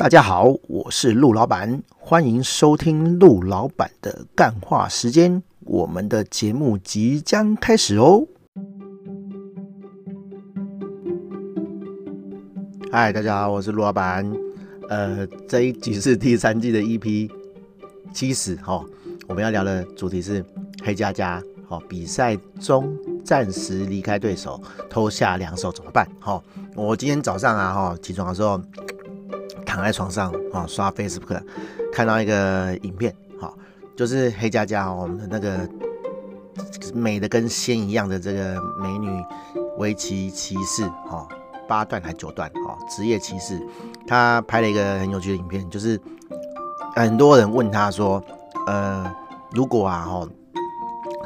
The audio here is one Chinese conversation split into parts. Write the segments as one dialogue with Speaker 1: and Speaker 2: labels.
Speaker 1: 大家好，我是陆老板，欢迎收听陆老板的干话时间。我们的节目即将开始哦。嗨，大家好，我是陆老板。呃，这一集是第三季的 EP 七十哈。我们要聊的主题是黑佳佳。哦，比赛中暂时离开对手，偷下两手怎么办？哈，我今天早上啊，哈，起床的时候躺在床上啊，刷 Facebook，看到一个影片，哈，就是黑佳佳，我们的那个美的跟仙一样的这个美女围棋骑士，哈，八段还九段，哈，职业骑士，她拍了一个很有趣的影片，就是很多人问她说，呃，如果啊，哈。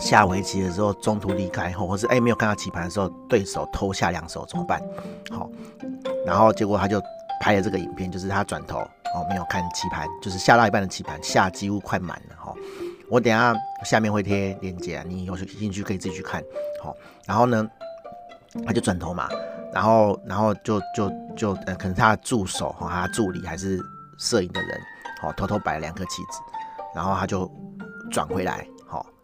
Speaker 1: 下围棋的时候中途离开后，或是哎、没有看到棋盘的时候，对手偷下两手怎么办？好，然后结果他就拍的这个影片，就是他转头哦没有看棋盘，就是下到一半的棋盘下几乎快满了哈。我等下下面会贴链接，你有兴趣可以自己去看。好，然后呢，他就转头嘛，然后然后就就就呃可能他的助手和他的助理还是摄影的人，好偷偷摆了两颗棋子，然后他就转回来。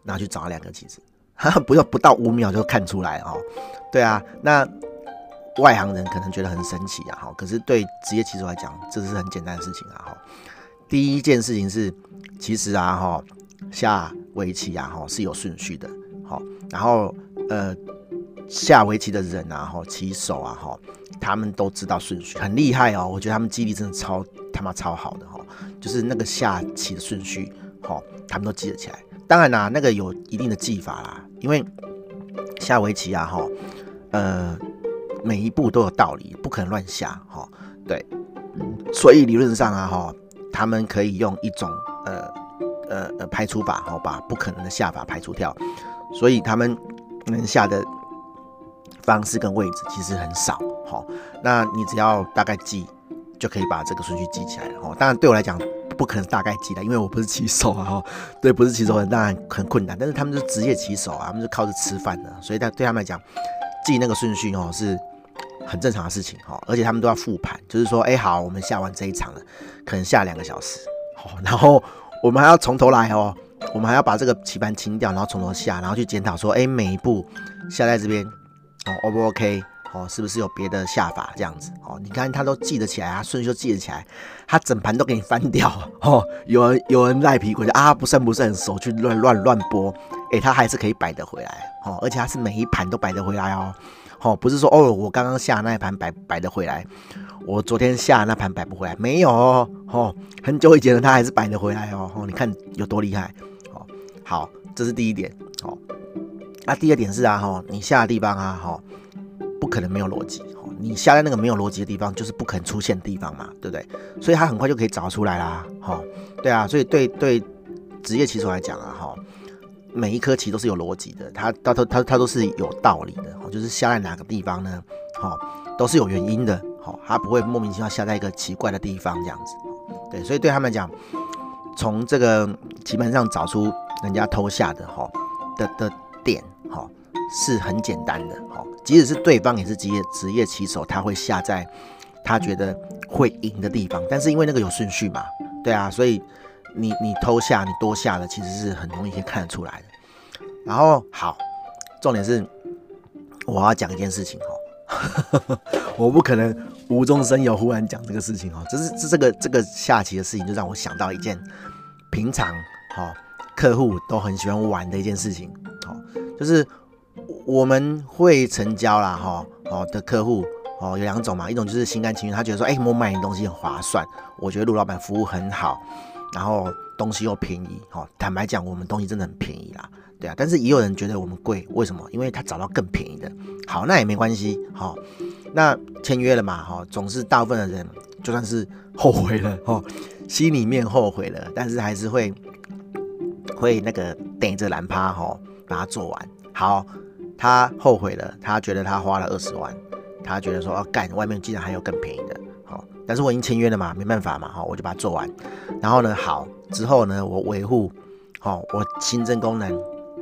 Speaker 1: 然后去找了两个棋子，不要不到五秒就看出来哦。对啊，那外行人可能觉得很神奇啊，哈。可是对职业棋手来讲，这是很简单的事情啊，哈。第一件事情是，其实啊，哈，下围棋啊，哈是有顺序的，好。然后呃，下围棋的人啊，哈，棋手啊，哈，他们都知道顺序，很厉害哦。我觉得他们记忆力真的超他妈超好的哈，就是那个下棋的顺序，哈，他们都记得起来。当然啦、那个有一定的技法啦，因为下围棋啊，哈，呃，每一步都有道理，不可能乱下，哈，对，所以理论上啊，哈，他们可以用一种呃呃呃排除法，哈，把不可能的下法排除掉，所以他们能下的方式跟位置其实很少，哈，那你只要大概记，就可以把这个顺序记起来了，哈，当然对我来讲。不可能大概记的，因为我不是棋手啊，哈，对，不是棋手当然很困难，但是他们是职业棋手啊，他们是靠着吃饭的，所以他对他们来讲，记那个顺序哦是很正常的事情哈，而且他们都要复盘，就是说，哎，好，我们下完这一场了，可能下两个小时，好，然后我们还要从头来哦，我们还要把这个棋盘清掉，然后从头下，然后去检讨说，哎，每一步下在这边，哦，O 不 OK？哦，是不是有别的下法这样子？哦，你看他都记得起来啊，顺序都记得起来，他整盘都给你翻掉。哦，有人有人赖皮鬼啊，不算不算，手去乱乱乱拨，哎、他还是可以摆得回来。哦，而且他是每一盘都摆得回来哦。哦，不是说哦，我刚刚下那一盘摆摆得回来，我昨天下那盘摆不回来，没有哦。哦，很久以前的他还是摆得回来哦。哦，你看有多厉害。哦，好，这是第一点。哦，那第二点是啊，哈，你下的地方啊，哈。不可能没有逻辑，哦你下在那个没有逻辑的地方，就是不可能出现的地方嘛，对不对？所以他很快就可以找出来啦，哈，对啊，所以对对职业棋手来讲啊，哈，每一颗棋都是有逻辑的，他他都他他都是有道理的，就是下在哪个地方呢，哈，都是有原因的，哈，他不会莫名其妙下在一个奇怪的地方这样子，对，所以对他们讲，从这个棋盘上找出人家偷下的哈的的点，哈。是很简单的，哈，即使是对方也是职业职业棋手，他会下在他觉得会赢的地方，但是因为那个有顺序嘛，对啊，所以你你偷下你多下的其实是很容易可以看得出来的。然后好，重点是我要讲一件事情哦，我不可能无中生有忽然讲这个事情哦，这是这这个这个下棋的事情就让我想到一件平常哈客户都很喜欢玩的一件事情，好，就是。我们会成交啦，哈，哦的客户哦有两种嘛，一种就是心甘情愿，他觉得说，哎，我买你东西很划算，我觉得陆老板服务很好，然后东西又便宜，哈，坦白讲，我们东西真的很便宜啦，对啊，但是也有人觉得我们贵，为什么？因为他找到更便宜的，好，那也没关系，哈，那签约了嘛，哈，总是大部分的人就算是后悔了，哈，心里面后悔了，但是还是会会那个顶着蓝趴，哈，把它做完，好。他后悔了，他觉得他花了二十万，他觉得说哦，干，外面竟然还有更便宜的，但是我已经签约了嘛，没办法嘛，好，我就把它做完。然后呢，好之后呢，我维护，好，我新增功能，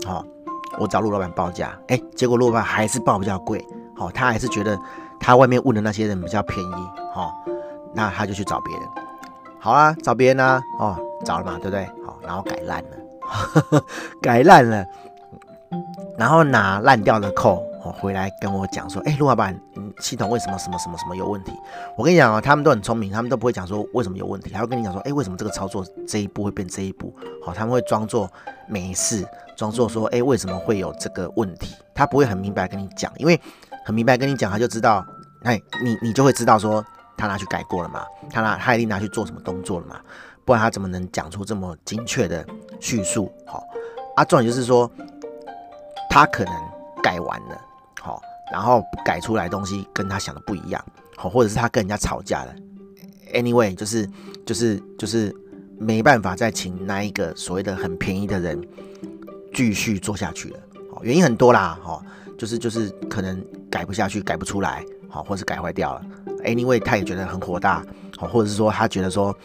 Speaker 1: 好，我找陆老板报价，哎，结果陆老板还是报比较贵，好，他还是觉得他外面问的那些人比较便宜，好，那他就去找别人，好啊，找别人啊，哦，找了嘛，对不对？好，然后改烂了，改烂了，然后拿烂掉的扣哦回来跟我讲说，哎，陆老板，系统为什么什么什么什么有问题？我跟你讲啊，他们都很聪明，他们都不会讲说为什么有问题，还会跟你讲说，哎，为什么这个操作这一步会变这一步？好，他们会装作没事，装作说，哎，为什么会有这个问题？他不会很明白跟你讲，因为很明白跟你讲，他就知道，哎，你你就会知道说。他拿去改过了嘛？他拿他一定拿去做什么动作了嘛？不然他怎么能讲出这么精确的叙述？好，啊，重点就是说，他可能改完了，然后改出来东西跟他想的不一样，好，或者是他跟人家吵架了。Anyway，就是就是就是没办法再请那一个所谓的很便宜的人继续做下去了。好，原因很多啦，好，就是就是可能改不下去，改不出来，好，或是改坏掉了。Anyway，他也觉得很火大，好，或者是说他觉得说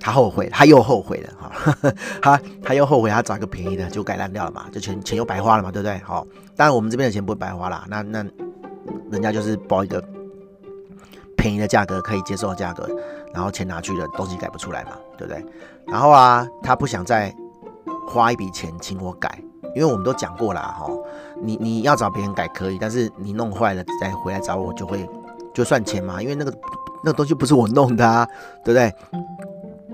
Speaker 1: 他后悔，他又后悔了，哈，他他又后悔，他找一个便宜的就改烂掉了嘛，就钱钱又白花了嘛，对不对？好，当然我们这边的钱不会白花啦，那那人家就是报一个便宜的价格，可以接受的价格，然后钱拿去了，东西改不出来嘛，对不对？然后啊，他不想再花一笔钱请我改，因为我们都讲过了，哈，你你要找别人改可以，但是你弄坏了再回来找我就会。就算钱嘛，因为那个那个东西不是我弄的啊，对不对？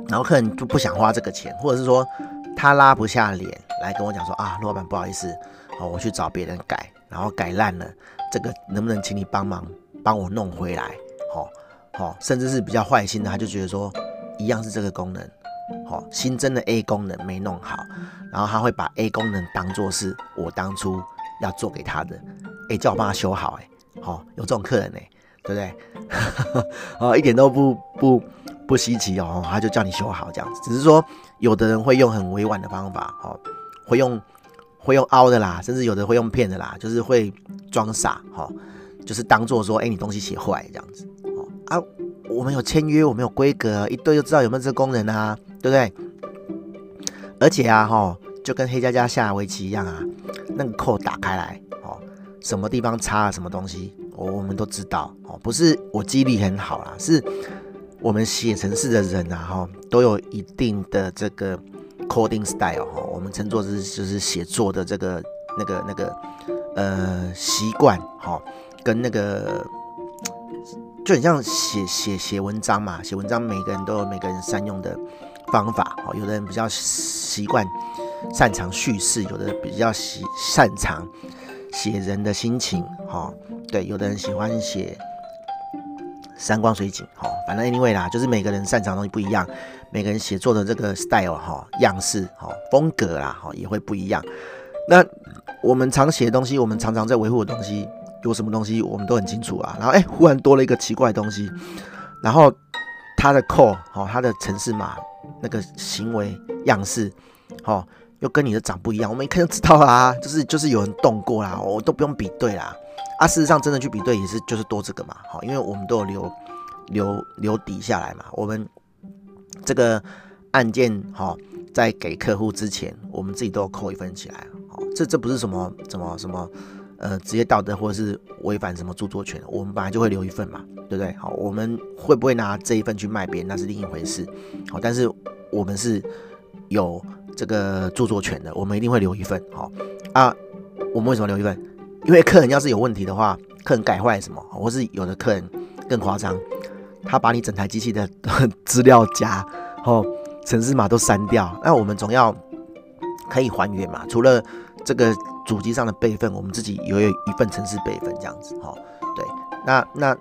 Speaker 1: 然后客人就不想花这个钱，或者是说他拉不下脸来跟我讲说啊，陆老板不好意思，哦，我去找别人改，然后改烂了，这个能不能请你帮忙帮我弄回来？好，好，甚至是比较坏心的，他就觉得说一样是这个功能，好，新增的 A 功能没弄好，然后他会把 A 功能当做是我当初要做给他的，哎，叫我帮他修好，哎，好，有这种客人哎。对不对？哦，一点都不不不稀奇哦，他就叫你修好这样子。只是说，有的人会用很委婉的方法，哦，会用会用凹的啦，甚至有的会用骗的啦，就是会装傻，哦，就是当做说，哎，你东西写坏这样子，哦啊，我们有签约，我们有规格，一对就知道有没有这个功能啊，对不对？而且啊，哈、哦，就跟黑加加下围棋一样啊，那个扣打开来，哦，什么地方插了什么东西。我我们都知道哦，不是我记忆力很好啦，是我们写程式的人啊，哈，都有一定的这个 coding style 哈，我们称作是就是写作的这个那个那个呃习惯哈，跟那个就很像写写写文章嘛，写文章每个人都有每个人善用的方法哦，有的人比较习惯擅长叙事，有的人比较习擅长写人的心情哈。对，有的人喜欢写山光水景，哈，反正 anyway 啦，就是每个人擅长的东西不一样，每个人写作的这个 style 哈，样式哈，风格啦，哈，也会不一样。那我们常写的东西，我们常常在维护的东西，有什么东西我们都很清楚啊。然后哎，忽然多了一个奇怪的东西，然后它的 code 哈，它的城市码那个行为样式，哈，又跟你的长不一样，我们一看就知道啦，就是就是有人动过啦，我都不用比对啦。啊，事实上，真的去比对也是就是多这个嘛，好，因为我们都有留留留底下来嘛，我们这个案件哈，在给客户之前，我们自己都要扣一份起来，好，这这不是什么什么什么呃职业道德或者是违反什么著作权，我们本来就会留一份嘛，对不对？好，我们会不会拿这一份去卖别人，那是另一回事，好，但是我们是有这个著作权的，我们一定会留一份，好啊，我们为什么留一份？因为客人要是有问题的话，客人改坏什么，或是有的客人更夸张，他把你整台机器的 资料夹、哦，程式码都删掉，那我们总要可以还原嘛。除了这个主机上的备份，我们自己也有一份程式备份这样子，哈、哦，对，那那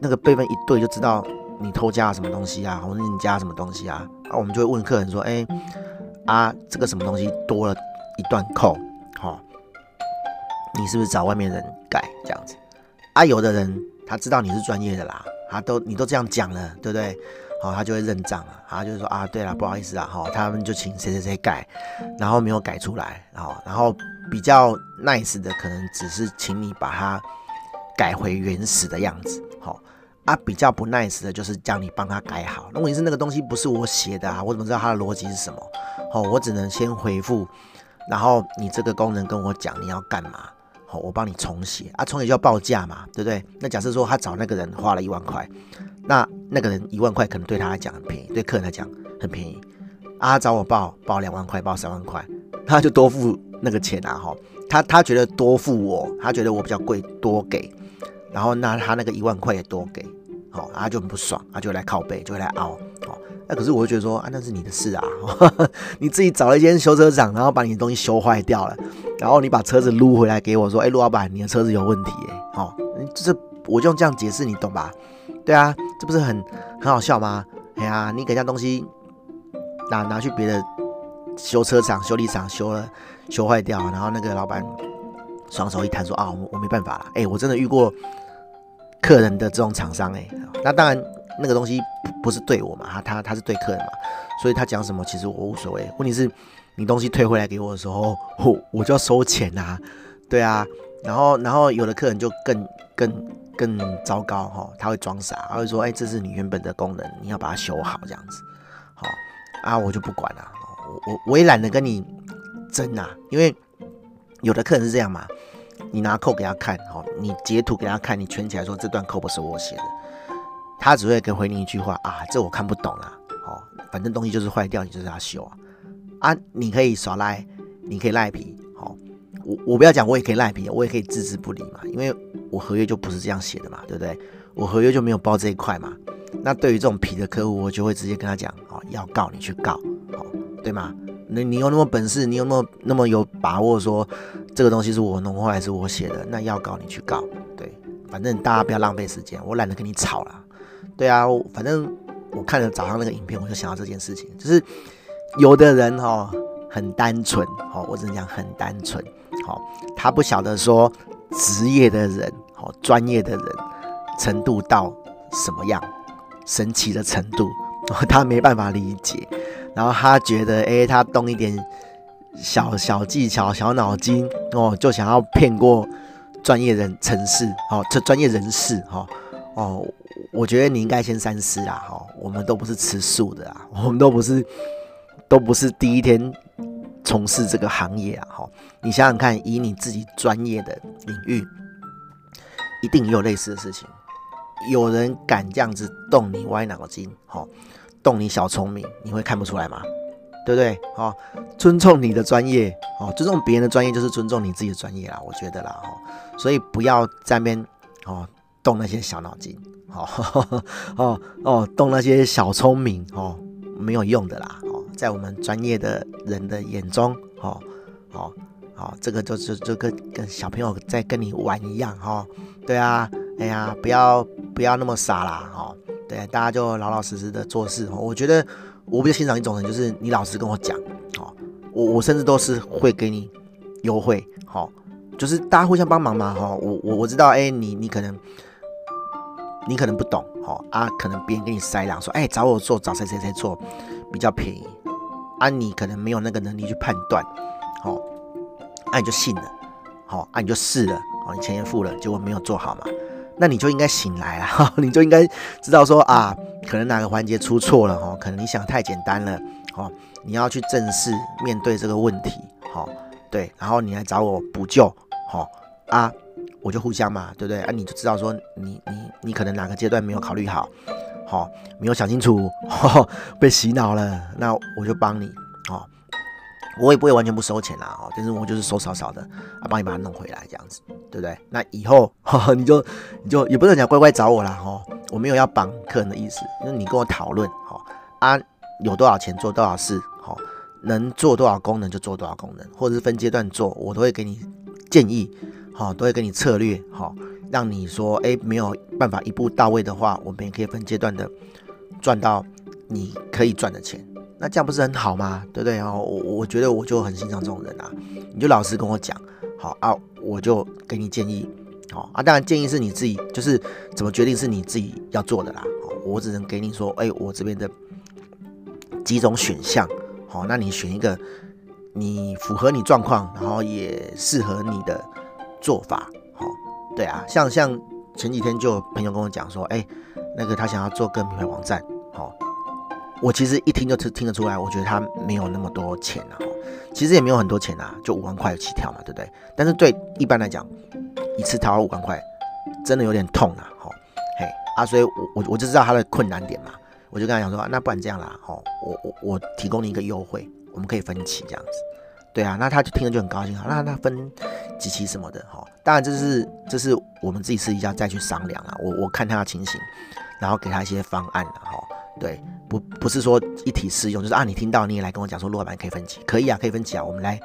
Speaker 1: 那个备份一对就知道你偷加了什么东西啊，或者你加什么东西啊，那我们就会问客人说，哎，啊，这个什么东西多了一段扣，好、哦。你是不是找外面人改这样子？啊，有的人他知道你是专业的啦，他都你都这样讲了，对不对？好，他就会认账了，他就说啊，对了，不好意思啊，哈，他们就请谁谁谁改，然后没有改出来，然后然后比较 nice 的可能只是请你把它改回原始的样子，好，啊，比较不 nice 的就是叫你帮他改好。那问题是那个东西不是我写的啊，我怎么知道它的逻辑是什么？好，我只能先回复，然后你这个功能跟我讲你要干嘛。我帮你重写。啊，重写就要报价嘛，对不对？那假设说他找那个人花了一万块，那那个人一万块可能对他来讲很便宜，对客人来讲很便宜。啊，他找我报报两万块，报三万块，他就多付那个钱啊，哈，他他觉得多付我，他觉得我比较贵，多给，然后那他那个一万块也多给，好，他就很不爽，他就来靠背，就来凹，好。那、可是我会觉得说啊，那是你的事啊，你自己找了一间修车厂，然后把你的东西修坏掉了，然后你把车子撸回来给我说，哎、欸，陆老板，你的车子有问题哎，哦，就是我就这样解释，你懂吧？对啊，这不是很很好笑吗？哎呀、你给家东西拿拿去别的修车厂、修理厂修了修坏掉，然后那个老板双手一摊说啊，我我没办法了，哎、我真的遇过客人的这种厂商哎，那当然。那个东西不是对我嘛，他他他是对客人嘛，所以他讲什么其实我无所谓。问题是，你东西退回来给我的时候，我我就要收钱呐、啊，对啊。然后然后有的客人就更更更糟糕哈，他会装傻，他会说，哎，这是你原本的功能，你要把它修好这样子，好啊，我就不管了，我我我也懒得跟你争啊，因为有的客人是这样嘛，你拿扣给他看，好，你截图给他看，你圈起来说这段扣不是我写的。他只会跟回你一句话啊，这我看不懂啊，哦，反正东西就是坏掉，你就是要修啊，啊，你可以耍赖，你可以赖皮，好、哦，我我不要讲，我也可以赖皮，我也可以置之不理嘛，因为我合约就不是这样写的嘛，对不对？我合约就没有包这一块嘛，那对于这种皮的客户，我就会直接跟他讲，哦，要告你去告，哦，对吗？那你有那么本事，你有那么那么有把握说这个东西是我弄坏还是我写的，那要告你去告，对，反正大家不要浪费时间，我懒得跟你吵了。对啊，反正我看了早上那个影片，我就想到这件事情，就是有的人哦很单纯哦，我只能讲很单纯，好，他不晓得说职业的人哦，专业的人程度到什么样，神奇的程度，他没办法理解，然后他觉得诶，他动一点小小技巧、小脑筋哦，就想要骗过专业人城市哦，这专业人士哈哦。我觉得你应该先三思啦，哈，我们都不是吃素的啊，我们都不是，都不是第一天从事这个行业啊，哈，你想想看，以你自己专业的领域，一定也有类似的事情，有人敢这样子动你歪脑筋，哈，动你小聪明，你会看不出来吗？对不对？哈，尊重你的专业，哦，尊重别人的专业就是尊重你自己的专业啦，我觉得啦，哈，所以不要在那边，哦。动那些小脑筋，哦 哦哦，动那些小聪明，哦，没有用的啦，哦，在我们专业的人的眼中，哦哦哦，这个就是就跟跟小朋友在跟你玩一样，哈、哦，对啊，哎呀，不要不要那么傻啦，哦，对，大家就老老实实的做事，哦，我觉得我比较欣赏一种人，就是你老实跟我讲，哦，我我甚至都是会给你优惠，哦，就是大家互相帮忙嘛，哈、我我我知道，哎，你你可能。你可能不懂，哦啊，可能别人给你塞两说，哎，找我做，找谁谁谁做比较便宜，啊，你可能没有那个能力去判断，哦，啊，你就信了，好，啊，你就试了，哦，你钱也付了，结果没有做好嘛，那你就应该醒来啊，你就应该知道说啊，可能哪个环节出错了，哦，可能你想太简单了，哦，你要去正视面对这个问题，哦，对，然后你来找我补救，哦，啊。我就互相嘛，对不对？啊，你就知道说你你你可能哪个阶段没有考虑好，好、没有想清楚，呵 呵被洗脑了，那我就帮你，哦，我也不会完全不收钱啦，哦，但是我就是收少少的，啊，帮你把它弄回来这样子，对不对？那以后 呵呵你就你就也不能讲乖乖找我啦，哦，我没有要绑客人的意思，就是你跟我讨论，好、哦、啊，有多少钱做多少事，好、哦，能做多少功能就做多少功能，或者是分阶段做，我都会给你建议。好，都会给你策略，好，让你说，哎，没有办法一步到位的话，我们也可以分阶段的赚到你可以赚的钱，那这样不是很好吗？对不对？哦，我我觉得我就很欣赏这种人啊，你就老实跟我讲，好啊，我就给你建议，好啊，当然建议是你自己，就是怎么决定是你自己要做的啦，我只能给你说，哎，我这边的几种选项，好，那你选一个你符合你状况，然后也适合你的。做法好，对啊，像像前几天就有朋友跟我讲说，哎，那个他想要做个品牌网站，好，我其实一听就听听得出来，我觉得他没有那么多钱啊，其实也没有很多钱啊，就五万块起跳嘛，对不对？但是对一般来讲，一次掏五万块，真的有点痛啊，吼，嘿啊，所以我我我就知道他的困难点嘛，我就跟他讲说，那不然这样啦，吼，我我我提供你一个优惠，我们可以分期这样子，对啊，那他就听了就很高兴，好，那那分几期什么的，吼，当然这是这是我们自己私底下再去商量啊，我我看他的情形，然后给他一些方案，吼。对，不不是说一体适用，就是啊，你听到你也来跟我讲说，陆老板可以分期，可以啊，可以分期啊，我们来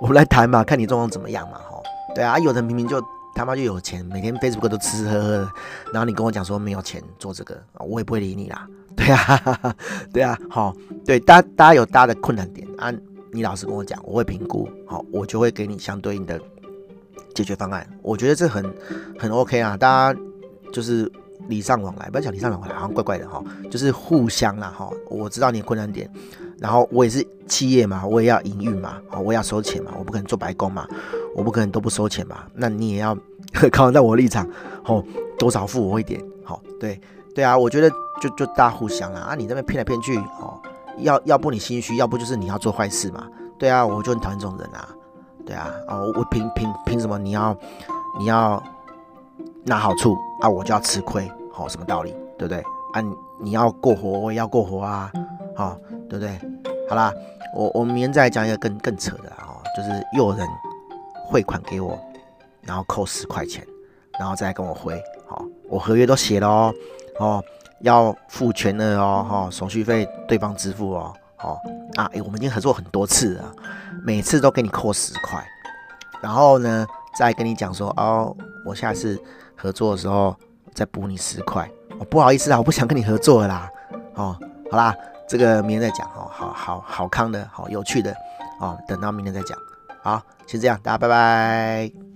Speaker 1: 我们来谈嘛，看你状况怎么样嘛，吼，对啊，有的明明就他妈就有钱，每天 Facebook 都吃吃喝喝的，然后你跟我讲说没有钱做这个，我也不会理你啦，对啊，对啊，好，对，大家大家有大家的困难点啊，你老实跟我讲，我会评估，好，我就会给你相对应的解决方案，我觉得这很很 OK 啊，大家就是。礼尚往来，不要讲礼尚往来，好像怪怪的哈，就是互相啦哈。我知道你的困难点，然后我也是企业嘛，我也要营运嘛，我也要收钱嘛，我不可能做白工嘛，我不可能都不收钱嘛。那你也要 考虑到我立场，哦，多少付我一点，好，对对啊，我觉得就就大家互相啦啊，你这边骗来骗去，哦，要要不你心虚，要不就是你要做坏事嘛，对啊，我就很讨厌这种人啊，对啊，哦，我凭凭凭什么你要你要拿好处啊，我就要吃亏？好，什么道理？对不对？啊，你要过活，我也要过活啊，好，对不对？好啦，我我们明天再来讲一个更更扯的啊，就是有人汇款给我，然后扣十块钱，然后再跟我回，好，我合约都写了哦，哦，要付全额哦，哈，手续费对方支付哦，好。啊，诶，我们已经合作很多次了，每次都给你扣十块，然后呢，再跟你讲说，哦，我下次合作的时候。再补你十块，哦，不好意思啊，我不想跟你合作了啦，哦，好啦，这个明天再讲哦，好好好康的，好有趣的，哦，等到明天再讲，好，先这样，大家拜拜。